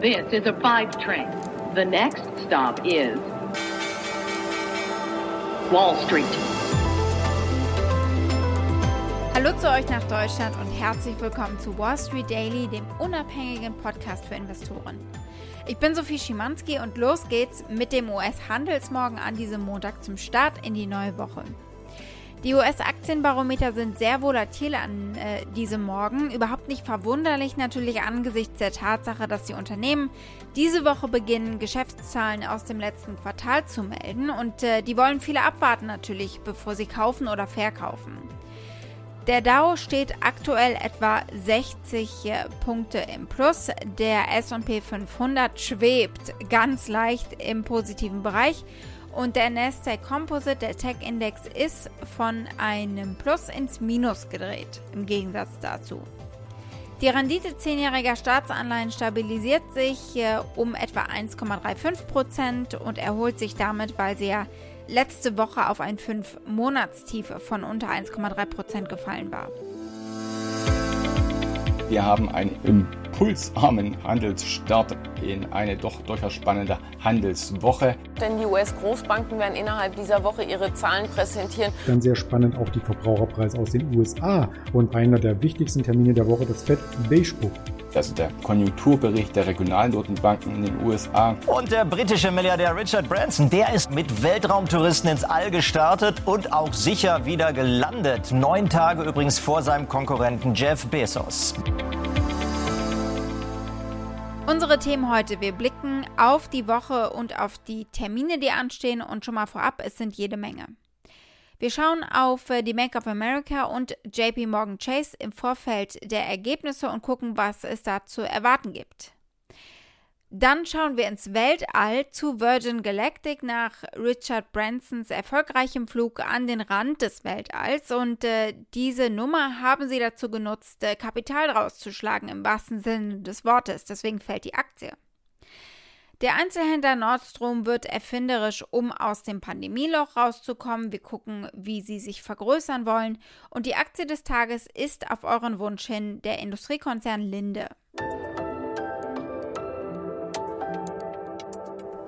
This is a five train. The next stop is Wall Street. Hallo zu euch nach Deutschland und herzlich willkommen zu Wall Street Daily, dem unabhängigen Podcast für Investoren. Ich bin Sophie Schimanski und los geht's mit dem US-Handelsmorgen an diesem Montag zum Start in die neue Woche. Die US-Aktienbarometer sind sehr volatil an äh, diesem Morgen. Überhaupt nicht verwunderlich natürlich angesichts der Tatsache, dass die Unternehmen diese Woche beginnen, Geschäftszahlen aus dem letzten Quartal zu melden. Und äh, die wollen viele abwarten natürlich, bevor sie kaufen oder verkaufen. Der Dow steht aktuell etwa 60 äh, Punkte im Plus. Der SP 500 schwebt ganz leicht im positiven Bereich und der Nasdaq Composite, der Tech-Index, ist von einem Plus ins Minus gedreht, im Gegensatz dazu. Die Rendite zehnjähriger Staatsanleihen stabilisiert sich äh, um etwa 1,35 Prozent und erholt sich damit, weil sie ja letzte Woche auf ein 5-Monatstief von unter 1,3 Prozent gefallen war. Wir haben einen impulsarmen Handelsstart in eine doch durchaus spannende Handelswoche. Denn die US-Großbanken werden innerhalb dieser Woche ihre Zahlen präsentieren. Dann sehr spannend auch die Verbraucherpreise aus den USA und einer der wichtigsten Termine der Woche, das Fed Beige Book. Also der Konjunkturbericht der Regionalnotenbanken in den USA. Und der britische Milliardär Richard Branson, der ist mit Weltraumtouristen ins All gestartet und auch sicher wieder gelandet. Neun Tage übrigens vor seinem Konkurrenten Jeff Bezos. Unsere Themen heute. Wir blicken auf die Woche und auf die Termine, die anstehen und schon mal vorab, es sind jede Menge. Wir schauen auf äh, die Bank of America und JP Morgan Chase im Vorfeld der Ergebnisse und gucken, was es da zu erwarten gibt. Dann schauen wir ins Weltall zu Virgin Galactic nach Richard Bransons erfolgreichem Flug an den Rand des Weltalls. Und äh, diese Nummer haben sie dazu genutzt, äh, Kapital rauszuschlagen im wahrsten Sinne des Wortes. Deswegen fällt die Aktie. Der Einzelhändler Nordstrom wird erfinderisch, um aus dem Pandemieloch rauszukommen. Wir gucken, wie sie sich vergrößern wollen. Und die Aktie des Tages ist auf euren Wunsch hin der Industriekonzern Linde.